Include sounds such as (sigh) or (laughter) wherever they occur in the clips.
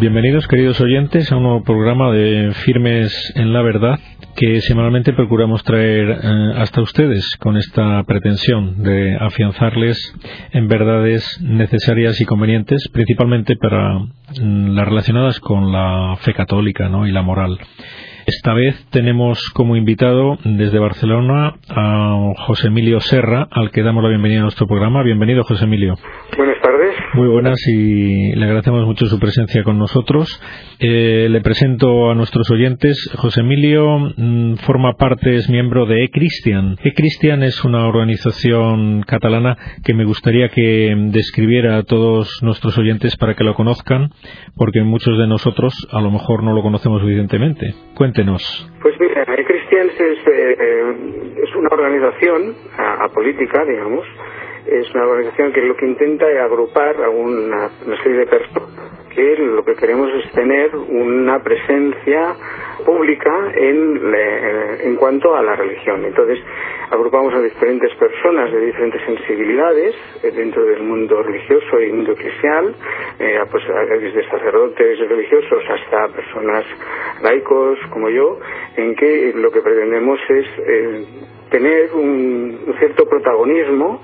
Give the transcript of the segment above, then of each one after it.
Bienvenidos, queridos oyentes, a un nuevo programa de Firmes en la Verdad que semanalmente procuramos traer eh, hasta ustedes con esta pretensión de afianzarles en verdades necesarias y convenientes, principalmente para mm, las relacionadas con la fe católica y la moral. Esta vez tenemos como invitado desde Barcelona a José Emilio Serra, al que damos la bienvenida a nuestro programa. Bienvenido, José Emilio. Buenas tardes. Muy buenas y le agradecemos mucho su presencia con nosotros. Eh, le presento a nuestros oyentes. José Emilio mm, forma parte, es miembro de E-Christian. E-Christian es una organización catalana que me gustaría que describiera a todos nuestros oyentes para que lo conozcan, porque muchos de nosotros a lo mejor no lo conocemos suficientemente. Pues mira, Christians es, eh, es una organización apolítica, digamos, es una organización que lo que intenta es agrupar a una, serie de personas que lo que queremos es tener una presencia pública en, en cuanto a la religión. Entonces, agrupamos a diferentes personas de diferentes sensibilidades eh, dentro del mundo religioso y mundo eclesial, eh, pues desde sacerdotes religiosos hasta personas laicos como yo, en que lo que pretendemos es eh, tener un cierto protagonismo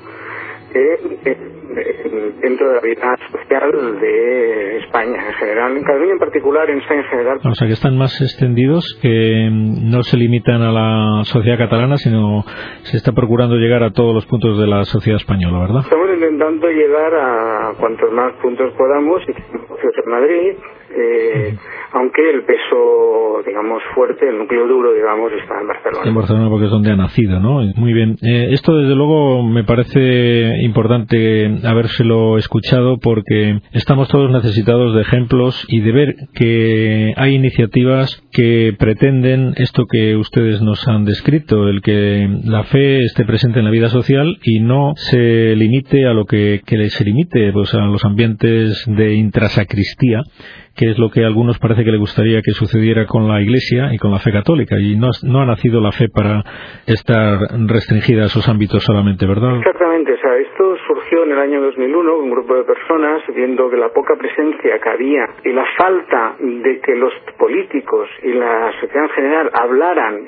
dentro de la vida social de España en general, en Cataluña en particular, en España en general. O sea, que están más extendidos, que no se limitan a la sociedad catalana, sino se está procurando llegar a todos los puntos de la sociedad española, ¿verdad? Estamos intentando llegar a cuantos más puntos podamos, y en Madrid, eh, aunque el peso, digamos, fuerte, el núcleo duro, digamos, está en Barcelona. En Barcelona porque es donde ha nacido, ¿no? Muy bien. Eh, esto, desde luego, me parece importante habérselo escuchado porque estamos todos necesitados de ejemplos y de ver que hay iniciativas que pretenden esto que ustedes nos han descrito, el que la fe esté presente en la vida social y no se limite a lo que, que se limite, pues a los ambientes de intrasacristía que es lo que algunos parece que le gustaría que sucediera con la Iglesia y con la fe católica. Y no, no ha nacido la fe para estar restringida a esos ámbitos solamente, ¿verdad? Exactamente. O sea, esto surgió en el año 2001, un grupo de personas, viendo que la poca presencia que había y la falta de que los políticos y la sociedad en general hablaran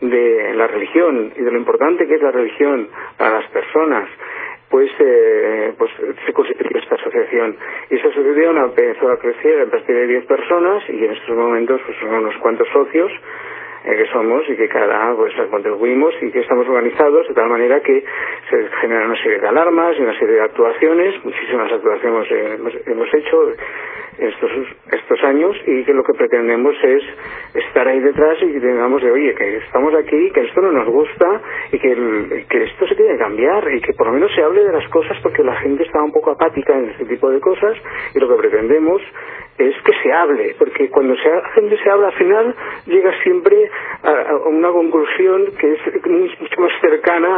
de la religión y de lo importante que es la religión para las personas pues, eh, pues se constituyó esta asociación. Y esa asociación empezó a crecer a partir de 10 personas y en estos momentos pues, son unos cuantos socios que somos y que cada pues contribuimos y que estamos organizados de tal manera que se generan una serie de alarmas y una serie de actuaciones, muchísimas actuaciones hemos, hemos hecho estos, estos años y que lo que pretendemos es estar ahí detrás y que tengamos de, oye, que estamos aquí, que esto no nos gusta y que, que esto se tiene que cambiar y que por lo menos se hable de las cosas porque la gente está un poco apática en este tipo de cosas y lo que pretendemos es que se hable, porque cuando se, la gente se habla al final llega siempre a, una conclusión que es mucho más cercana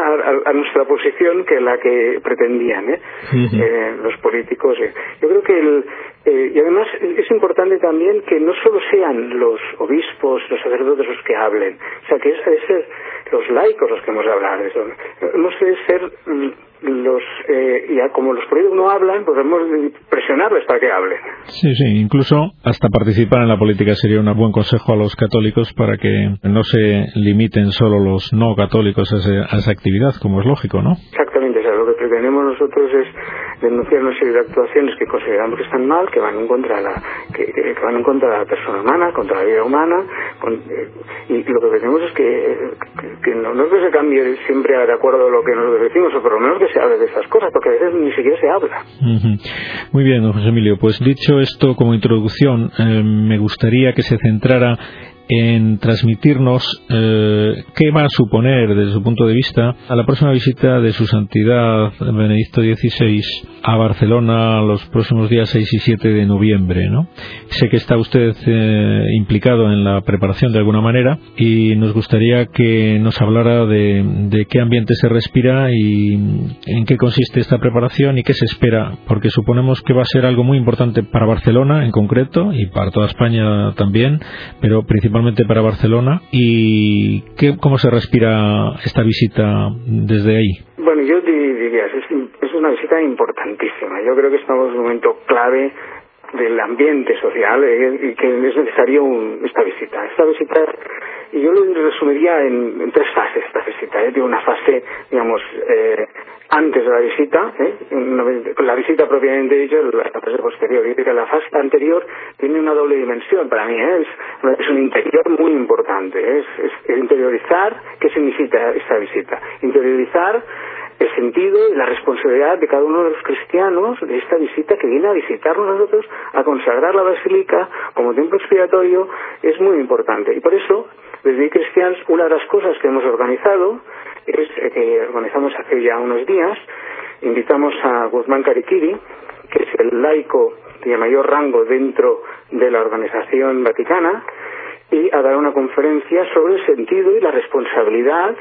a, nuestra posición que la que pretendían ¿eh? Eh, los políticos. Eh. Yo creo que el, y además es importante también que no solo sean los obispos, los sacerdotes los que hablen, o sea que es de ser los laicos los que hemos de hablar. Hemos de ser los eh, y como los políticos no hablan, podemos pues presionarles para que hablen. Sí, sí, incluso hasta participar en la política sería un buen consejo a los católicos para que no se limiten solo los no católicos a, esa actividad, como es lógico, ¿no? Exactamente, o sea, lo que pretendemos nosotros es denunciar una serie de actuaciones que consideramos que están mal, que van en contra de la, que, van en contra de la persona humana, contra la vida humana, eh, y, lo que pretendemos es que, que, no, es que se cambie siempre de acuerdo a lo que nosotros decimos, o por lo menos que se hable de esas cosas, porque a veces ni siquiera se habla. Muy bien, don José Emilio. Pues dicho esto como introducción, eh, me gustaría que se centrara en transmitirnos eh, qué va a suponer desde su punto de vista a la próxima visita de su santidad Benedicto XVI a Barcelona los próximos días 6 y 7 de noviembre. ¿no? Sé que está usted eh, implicado en la preparación de alguna manera y nos gustaría que nos hablara de, de qué ambiente se respira y en qué consiste esta preparación y qué se espera, porque suponemos que va a ser algo muy importante para Barcelona en concreto y para toda España también, pero principalmente para Barcelona y qué, cómo se respira esta visita desde ahí. Bueno, yo diría, es, es una visita importantísima. Yo creo que estamos en un momento clave del ambiente social eh, y que es necesario esta visita. Esta visita, y yo lo resumiría en, tres fases, esta visita. ¿eh? De una fase, digamos, eh, antes de la visita, ¿eh? la visita propiamente dicha, la fase posterior. Y la fase anterior tiene una doble dimensión para mí, ¿eh? es, un interior muy importante. ¿eh? Es, interiorizar qué significa esta visita. Interiorizar el sentido y la responsabilidad de cada uno de los cristianos de esta visita que viene a visitarnos nosotros, a consagrar la basílica como templo expiatorio, es muy importante. Y por eso, desde Cristians, una de las cosas que hemos organizado es eh, que organizamos hace ya unos días, invitamos a Guzmán Cariquiri, que es el laico de mayor rango dentro de la organización vaticana, y a dar una conferencia sobre el sentido y la responsabilidad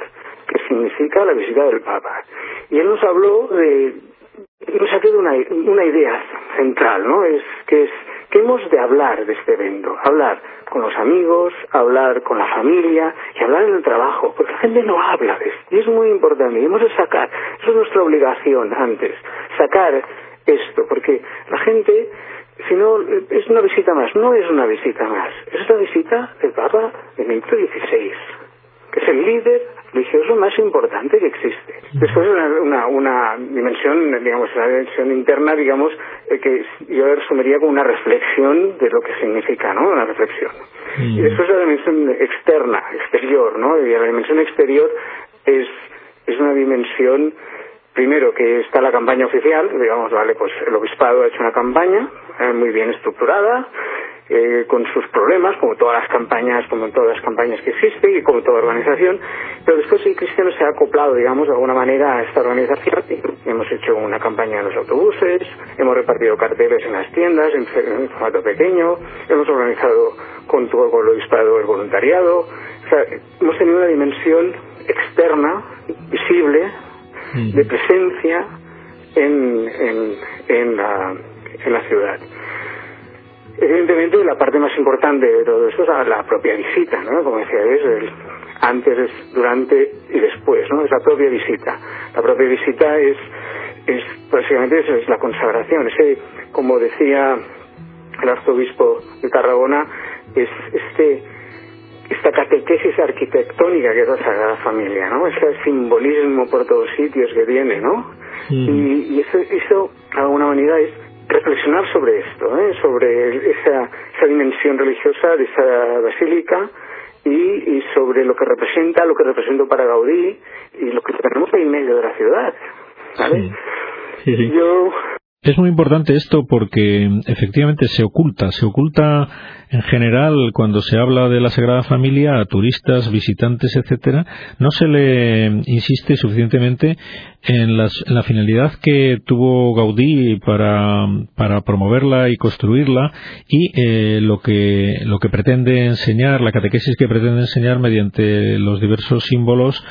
que significa la visita del Papa. Y él nos habló de, nos ha quedado una, una idea central, ¿no? Es que es que hemos de hablar de este evento, hablar con los amigos, hablar con la familia y hablar en el trabajo, porque la gente no habla de esto y es muy importante y hemos de sacar, eso es nuestra obligación antes, sacar esto, porque la gente si no, es una visita más, no es una visita más, es una visita del Papa Benedicto XVI, que es el líder religioso más importante que existe. Después una, una, dimensión, digamos, una dimensión interna, digamos, eh, que yo resumiría como una reflexión de lo que significa, ¿no? Una reflexión. Y después la dimensión externa, exterior, ¿no? Y la dimensión exterior es, es una dimensión primero que está la campaña oficial, digamos, vale, pues el obispado ha hecho una campaña eh, muy bien estructurada, eh, con sus problemas, como todas las campañas, como todas las campañas que existen y como toda organización, pero después el cristiano se ha acoplado, digamos, de alguna manera a esta organización. Hemos hecho una campaña en los autobuses, hemos repartido carteles en las tiendas en, formato pequeño, hemos organizado con todo el obispado el voluntariado, o sea, hemos tenido una dimensión externa, visible, de presencia en, en, en, la, en la ciudad. Evidentemente, la parte más importante de todo esto es la propia visita, ¿no? Como decía, es el antes, durante y después, ¿no? Es la propia visita. La propia visita es, es básicamente eso, es la consagración. Ese, como decía el arzobispo de Tarragona, es este esta catequesis arquitectónica que es la Sagrada Familia, ¿no? Ese simbolismo por todos sitios que tiene, ¿no? Y, eso, eso, de alguna manera, es reflexionar sobre esto, ¿eh? sobre esa, esa dimensión religiosa de esa basílica y, sobre lo que representa, lo que representa para Gaudí y lo que tenemos ahí en medio de la ciudad. ¿vale? Yo es muy importante esto porque efectivamente se oculta, se oculta en general cuando se habla de la Sagrada Familia a turistas, visitantes, etcétera, no se le insiste suficientemente en, la finalidad que tuvo Gaudí para, promoverla y construirla y eh, lo que lo que pretende enseñar, la catequesis que pretende enseñar mediante los diversos símbolos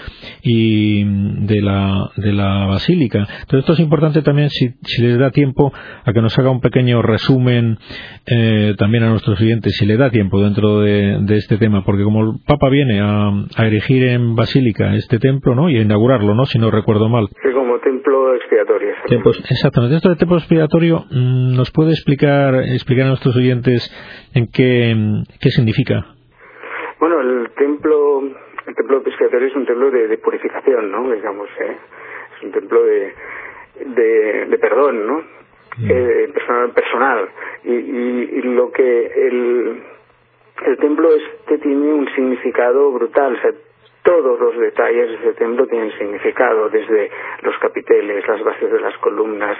y de la de la basílica. Entonces esto es importante también si, si le da tiempo a que nos haga un pequeño resumen eh, también a nuestros clientes, si le da tiempo dentro de, este tema, porque como el Papa viene a, erigir en basílica este templo, ¿no? Y a inaugurarlo, ¿no? Si no recuerdo mal. Sí, como templo expiatorio. exactamente. Esto de templo expiatorio, mm, ¿nos puede explicar, explicar a nuestros oyentes en qué, qué significa? Bueno, el templo, el templo expiatorio es un templo de, purificación, ¿no? Digamos, ¿eh? es un templo de, de, perdón, ¿no? Eh, personal, personal. Y, y, lo que el, el templo este tiene un significado brutal, o sea, todos los detalles de ese templo tienen significado, desde los capiteles, las bases de las columnas,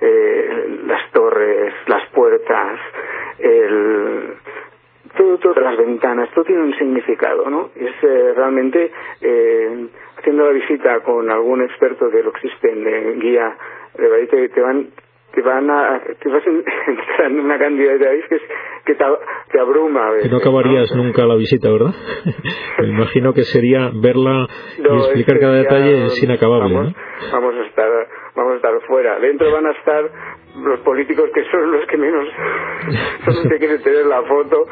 eh, las torres, las puertas, el, todo, todas las ventanas, todo tiene un significado, ¿no? Es eh, realmente, eh, haciendo la visita con algún experto que lo existe en, guía, de te, te van te van a te vas (laughs) a entrar en una cantidad de detalles que, que te, abruma que no acabarías nunca la visita verdad (laughs) me imagino que sería verla y explicar cada detalle sin inacabable vamos, vamos a estar vamos a estar fuera. Dentro van a estar los políticos que son los que menos que quieren tener la foto.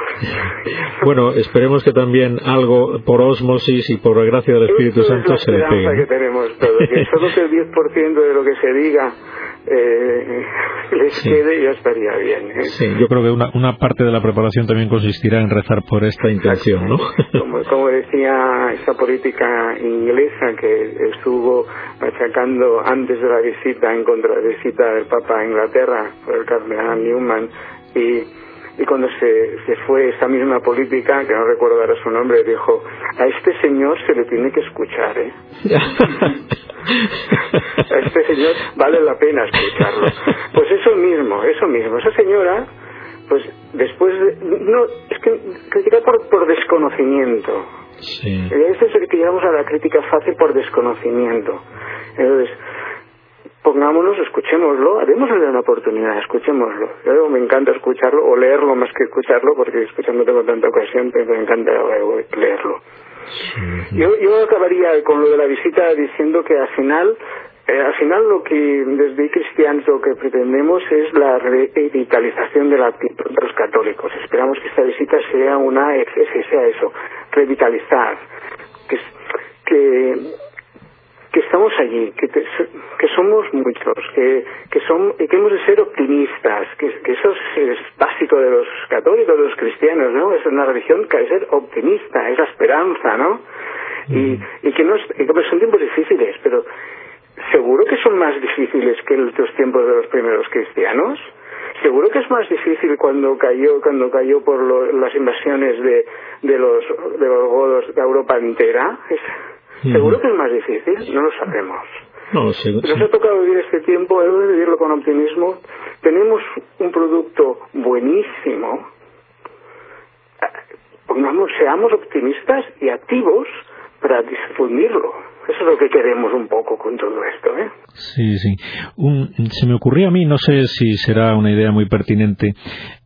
Bueno esperemos que también algo por osmosis y por la gracia del Espíritu Santo se le pegue que tenemos todo que solo que el 10% de lo que se diga eh, (laughs) les quede ya estaría bien. ¿eh? Sí, yo creo que una, una parte de la preparación también consistirá en rezar por esta intención, ¿no? Como, como decía esa política inglesa que estuvo machacando antes de la visita, en contra de la visita del Papa a Inglaterra, por el cardenal Newman, y y cuando se, se fue esa misma política, que no recuerdo ahora su nombre, dijo, a este señor se le tiene que escuchar, ¿eh? (laughs) vale la pena escucharlo. (laughs) Pues eso mismo, eso mismo. Esa señora, pues después de... No, es que critica por, por desconocimiento. Sí. Eso es que llegamos a la crítica fácil por desconocimiento. Entonces, pongámonos, escuchémoslo, démosle una oportunidad, escuchémoslo. Yo me encanta escucharlo o leerlo más que escucharlo, porque escuchando no tengo tanta ocasión, pero me encanta leerlo. Yo, yo acabaría con lo de la visita diciendo que al final, eh, al final lo que desde cristianos lo que pretendemos es la revitalización de la actitud de los católicos. Esperamos que esta visita sea una, sea eso, revitalizar, que, que que estamos allí, que, que somos muchos, que, que, son, que hemos de ser optimistas, que, que, eso es, básico de los católicos, de los cristianos, ¿no? Es una religión que hay que ser optimista, es la esperanza, ¿no? Y, y que no y que son tiempos difíciles, pero seguro que son más difíciles que los tiempos de los primeros cristianos. Seguro que es más difícil cuando cayó cuando cayó por las invasiones de, de los de los godos de Europa entera. Seguro que es más difícil, no lo sabemos. No, Nos ha tocado vivir este tiempo, hemos de vivirlo con optimismo. Tenemos un producto buenísimo. Pongamos, seamos optimistas y activos para difundirlo. Eso es lo que queremos un poco con todo esto. ¿eh? Sí, sí. se me ocurrió a mí, no sé si será una idea muy pertinente,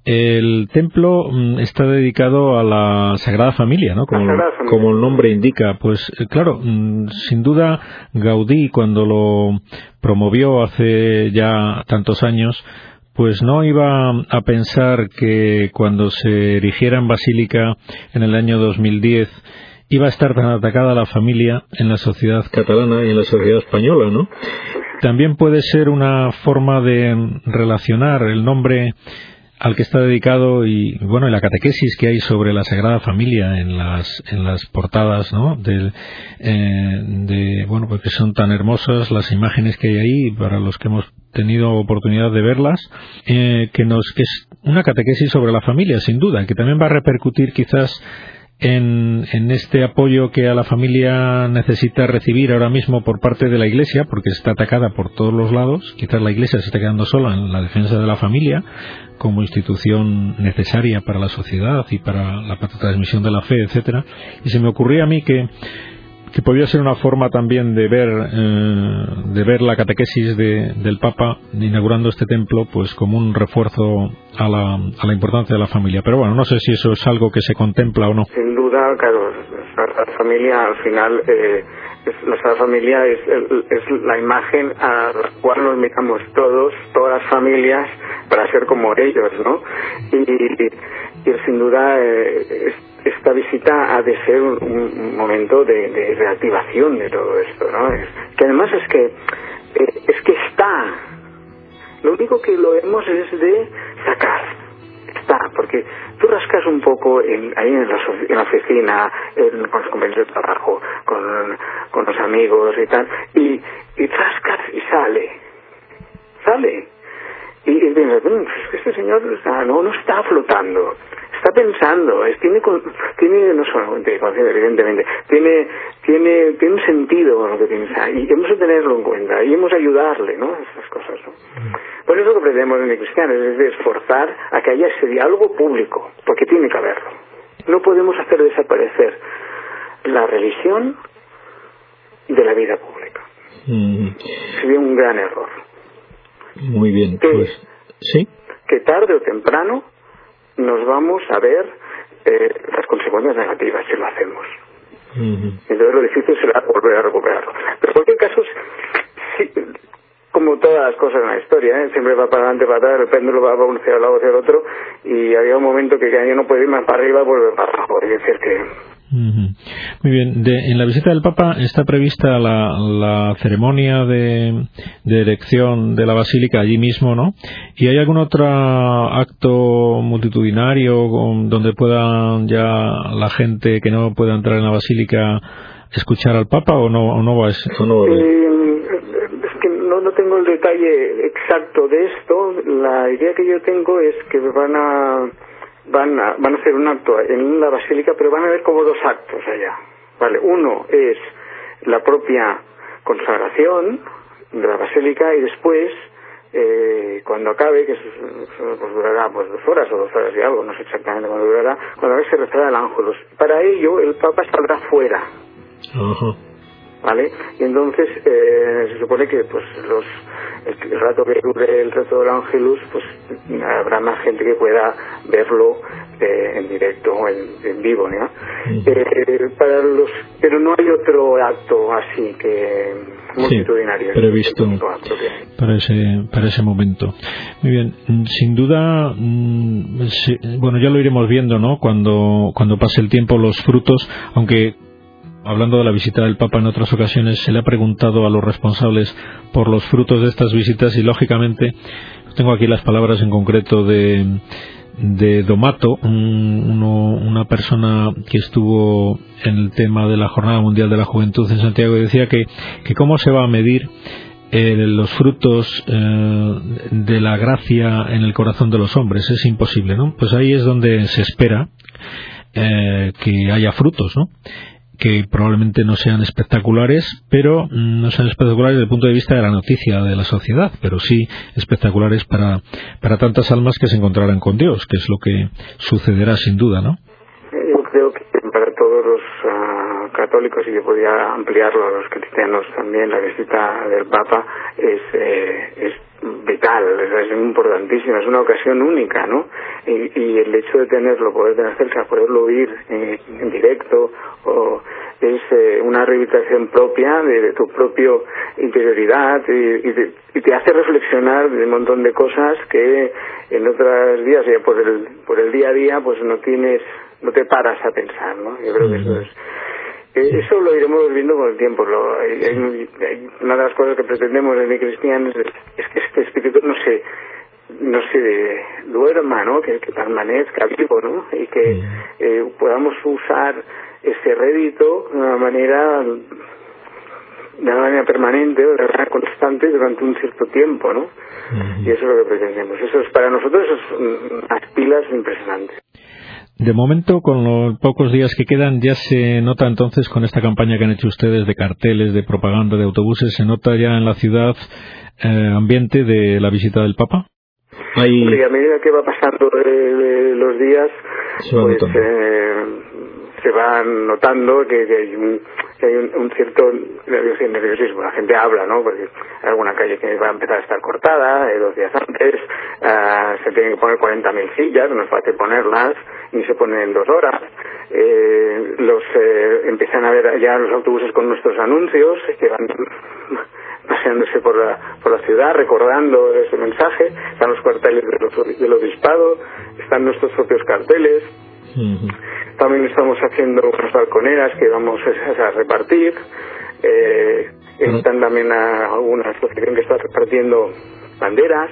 el templo mm, está dedicado a la Sagrada Familia, ¿no? Como, como el nombre indica. Pues eh, claro, mm, sin duda Gaudí cuando lo promovió hace ya tantos años, pues no iba a pensar que cuando se erigiera en Basílica en el año 2010 iba a estar tan atacada la familia en la sociedad catalana y en la sociedad española, ¿no? También puede ser una forma de relacionar el nombre al que está dedicado y bueno y la catequesis que hay sobre la Sagrada Familia en las en las portadas ¿no? de, eh, de bueno porque son tan hermosas las imágenes que hay ahí para los que hemos tenido oportunidad de verlas eh, que nos que es una catequesis sobre la familia sin duda que también va a repercutir quizás en, en, este apoyo que a la familia necesita recibir ahora mismo por parte de la Iglesia, porque está atacada por todos los lados. Quizás la Iglesia se está quedando sola en la defensa de la familia, como institución necesaria para la sociedad y para la transmisión de la fe, etcétera. Y se me ocurría a mí que que podría ser una forma también de ver eh, de ver la catequesis de, del Papa inaugurando este templo pues como un refuerzo a la, a la importancia de la familia pero bueno no sé si eso es algo que se contempla o no sin duda claro la familia al final eh, nuestra familia es, es la imagen a la cual nos miramos todos, todas las familias, para ser como ellos, ¿no? Y, y, sin duda eh, esta visita ha de ser un, momento de, reactivación de todo esto, ¿no? que además es que eh, es que está. Lo único que lo hemos es de sacar. Está, porque tú rascas un poco en, ahí en la, en la oficina, con los compañeros de trabajo, con, con los amigos y tal, y, y rascas y sale. Sale. Y, y dices, mm, este señor no, no está flotando está pensando, es, tiene, tiene no solamente evidentemente, tiene, tiene, tiene un sentido lo que piensa y hemos de tenerlo en cuenta y hemos de ayudarle, ¿no? Esas cosas, ¿no? Por eso lo que pretendemos en el cristiano es de esforzar a que haya ese diálogo público, porque tiene que haberlo. No podemos hacer desaparecer la religión de la vida pública. Mm. Sería un gran error. Muy bien, pues sí. Que tarde o temprano nos vamos a ver eh, las consecuencias negativas si lo hacemos. Entonces lo difícil será volver a recuperarlo. Pero en cualquier caso, como todas las cosas en la historia, ¿eh? siempre va para adelante, para atrás, el péndulo va para un lado hacia el otro, y había un momento que cada año no puede ir más para arriba, vuelve para abajo. Es decir, que Muy bien. en la visita del Papa está prevista la, ceremonia de, elección de la Basílica allí mismo, ¿no? ¿Y hay algún otro acto multitudinario donde pueda ya la gente que no pueda entrar en la Basílica escuchar al Papa o no, o no va a ser? Eh, es que no, no tengo el detalle exacto de esto. La idea que yo tengo es que van a van a, van a hacer un acto en la basílica, pero van a haber como dos actos allá. Vale, uno es la propia consagración de la basílica y después, eh, cuando acabe, que pues durará pues dos horas o dos horas y algo, no sé exactamente cuándo durará, cuando acabe se rezará el ángelus. Para ello, el Papa saldrá fuera. ¿Vale? Y entonces eh, se supone que pues los el, rato que dure el resto del Ángelus, pues habrá más gente que pueda verlo eh, en directo o en, vivo, ¿no? Eh, para los, pero no hay otro acto así que multitudinario. previsto para ese, para ese momento. Muy bien, sin duda, mm, bueno, ya lo iremos viendo, ¿no? Cuando, cuando pase el tiempo, los frutos, aunque hablando de la visita del Papa en otras ocasiones, se le ha preguntado a los responsables por los frutos de estas visitas y, lógicamente, tengo aquí las palabras en concreto de, de Domato, una persona que estuvo en el tema de la Jornada Mundial de la Juventud en Santiago y decía que, que cómo se va a medir eh, los frutos eh, de la gracia en el corazón de los hombres. Es imposible, ¿no? Pues ahí es donde se espera eh, que haya frutos, ¿no? Que probablemente no sean espectaculares, pero mm, no sean espectaculares desde el punto de vista de la noticia de la sociedad, pero sí espectaculares para, para tantas almas que se encontrarán con Dios, que es lo que sucederá sin duda, ¿no? Yo creo que para todos los ah, católicos, y yo podría ampliarlo a los cristianos también, la visita del Papa es, eh, es vital, es, importantísima, es una ocasión única, ¿no? Y, el hecho de tenerlo, poder tener cerca, poderlo oír en, directo, o es eh, una rehabilitación propia de, tu propio interioridad y, te, hace reflexionar de un montón de cosas que en otros días, ya por el, por el día a día, pues no tienes, no te paras a pensar, ¿no? Yo creo que eso es eso lo iremos viendo con el tiempo. una de las cosas que pretendemos en mi cristianos es, que este espíritu no se no se duerma, ¿no? Que, permanezca vivo, ¿no? Y que eh, podamos usar ese rédito de una manera de una manera permanente o de manera constante durante un cierto tiempo, ¿no? Y eso es lo que pretendemos. Eso es para nosotros es unas pilas impresionantes. De momento, con los pocos días que quedan, ya se nota entonces con esta campaña que han hecho ustedes de carteles, de propaganda, de autobuses, se nota ya en la ciudad eh, ambiente de la visita del Papa. Hay... a medida que va pasando los días, pues, eh, se va notando que, hay, un, hay un, cierto nerviosismo. La gente habla, ¿no? Porque hay alguna calle que va a empezar a estar cortada eh, dos días antes, ah, se tienen que poner 40.000 sillas, no es fácil ponerlas, ni se ponen en dos horas. Eh, los eh, empiezan a ver ya los autobuses con nuestros anuncios que van (laughs) paseándose por la, por la ciudad, recordando ese mensaje. Están los cuarteles del obispado, están nuestros propios carteles. También estamos haciendo unas balconeras que vamos a, repartir. Eh, están también alguna asociación que está repartiendo banderas.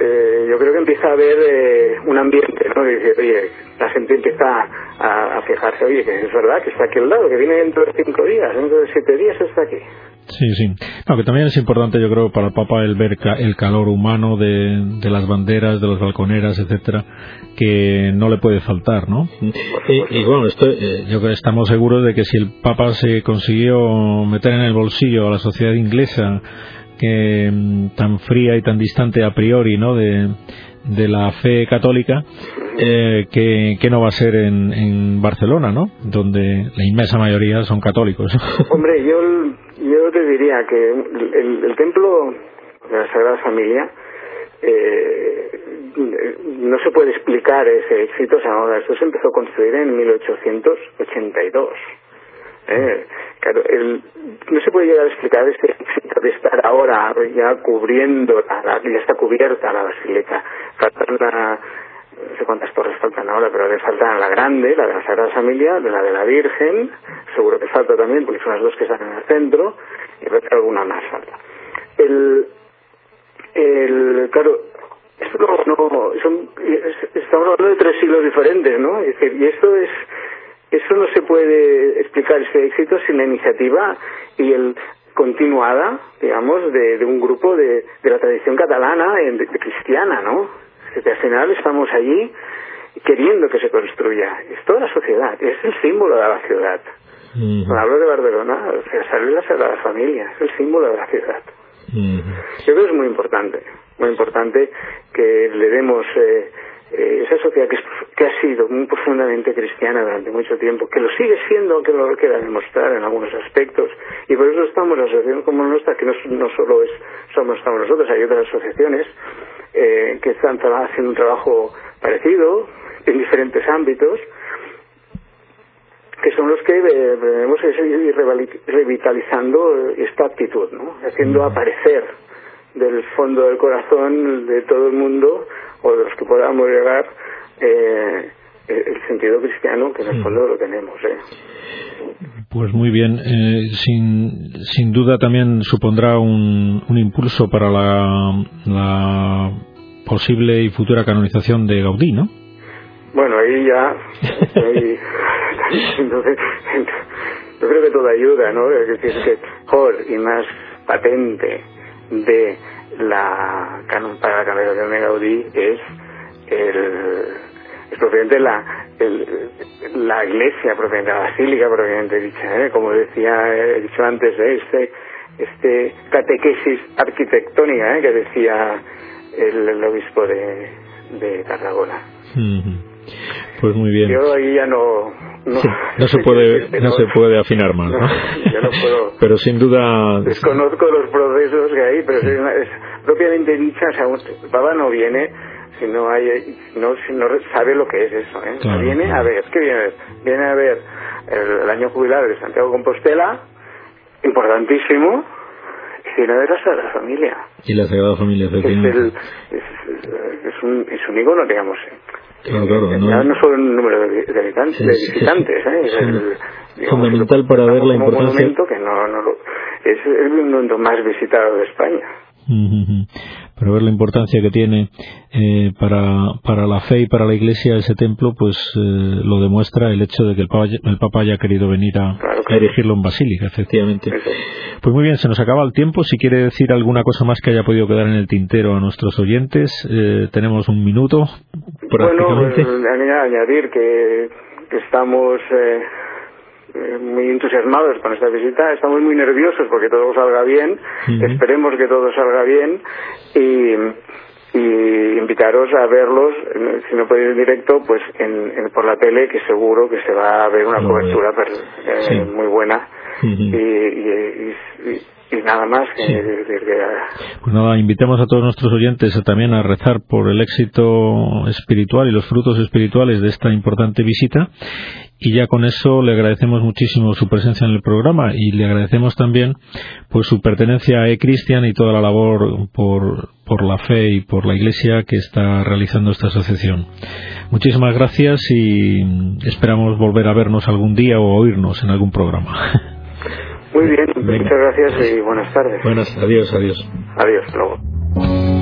Eh, yo creo que empieza a haber eh, un ambiente, ¿no? Oye, la gente empieza a, fijarse, oye, que es verdad que está aquí al lado, que viene dentro de cinco días, dentro de siete días está aquí. Sí, sí. No, que también es importante, yo creo, para el Papa el ver el calor humano de, de las banderas, de las balconeras, etcétera, que no le puede faltar, ¿no? Y, bueno, esto, eh, yo creo que estamos seguros de que si el Papa se consiguió meter en el bolsillo a la sociedad inglesa, que mm, tan fría y tan distante a priori, ¿no? De, de la fe católica, eh, que, no va a ser en, en Barcelona, ¿no? Donde la inmensa mayoría son católicos. Hombre, yo, te diría que el, el templo de la Sagrada Familia eh, no se puede explicar ese éxito. O sea, esto se empezó a construir en 1882. Eh, claro, el, no se puede llegar a explicar este éxito de estar ahora ya cubriendo, la, ya está cubierta la basílica. Faltan no sé cuántas torres faltan ahora, pero le falta la grande, la de la Sagrada Familia, la de la Virgen, seguro que falta también, porque son las dos que están en el centro, y alguna más falta. El, el, claro, esto no, son, estamos hablando de tres siglos diferentes, ¿no? y esto es, eso no se puede explicar ese éxito sin la iniciativa y el continuada, digamos, de, un grupo de, de, la tradición catalana, de, cristiana, ¿no? Que al final estamos allí queriendo que se construya. Es toda la sociedad, es el símbolo de la ciudad. Cuando hablo de Barcelona, sale la Sagrada Familia, es el símbolo de la ciudad. Yo creo que es muy importante, muy importante que le demos eh, eh, esa sociedad que, que, ha sido muy profundamente cristiana durante mucho tiempo, que lo sigue siendo, aunque lo quiera demostrar en algunos aspectos, y por eso estamos en asociación como nuestra, que no, no solo es, somos estamos nosotros, hay otras asociaciones eh, que están haciendo un trabajo parecido en diferentes ámbitos, que son los que debemos ir revitalizando esta actitud, ¿no? haciendo aparecer del fondo del corazón de todo el mundo o de los que podamos llegar eh, el sentido cristiano que en el fondo lo tenemos. ¿eh? Pues muy bien, eh, sin, sin duda también supondrá un, un impulso para la, la posible y futura canonización de Gaudí, ¿no? Bueno, ahí ya. (laughs) entonces, yo creo que todo ayuda, ¿no? Es decir, que mejor y más patente de la para la canonización de Gaudí es el es propiamente la la iglesia propiamente la basílica propiamente dicha ¿eh? como decía he dicho antes ¿eh? este este catequesis arquitectónica ¿eh? que decía el, obispo de, de Tarragona pues muy bien yo ahí ya no no, se puede no, se puede afinar más ¿no? yo no puedo. (laughs) Pero sin duda desconozco los procesos que hay pero es, propiamente dicha o sea un, Papa no viene si no hay no si no sabe lo que es eso ¿eh? viene a ver qué viene a ver viene a ver el, año jubilar de Santiago Compostela importantísimo y viene a ver la Sagrada Familia. Y la Sagrada Familia es, el, es, es, un es un icono digamos Claro, claro, no, no solo el número de, visitantes, de visitantes ¿eh? es el, digamos, fundamental para ver la importancia. monumento que no, no lo, es el monumento más visitado de España. Pero ver la importancia que tiene eh, para, para la fe y para la Iglesia ese templo, pues eh, lo demuestra el hecho de que el Papa, el Papa haya querido venir a, erigirlo en Basílica, efectivamente. Pues muy bien, se nos acaba el tiempo. Si quiere decir alguna cosa más que haya podido quedar en el tintero a nuestros oyentes, eh, tenemos un minuto. Prácticamente. Bueno, añadir que, que estamos eh, muy entusiasmados con esta visita, estamos muy nerviosos porque todo salga bien, esperemos que todo salga bien. Y, y invitaros a verlos, si no podéis en directo, pues en, por la tele, que seguro que se va a ver una cobertura eh, muy buena. y, y nada más que, Pues nada, invitamos a todos nuestros oyentes también a rezar por el éxito espiritual y los frutos espirituales de esta importante visita y ya con eso le agradecemos muchísimo su presencia en el programa y le agradecemos también pues su pertenencia a E-Christian y toda la labor por, por la fe y por la Iglesia que está realizando esta asociación. Muchísimas gracias y esperamos volver a vernos algún día o oírnos en algún programa. (laughs) Muy bien, muchas gracias y buenas tardes. Buenas, adiós, adiós. Adiós, luego.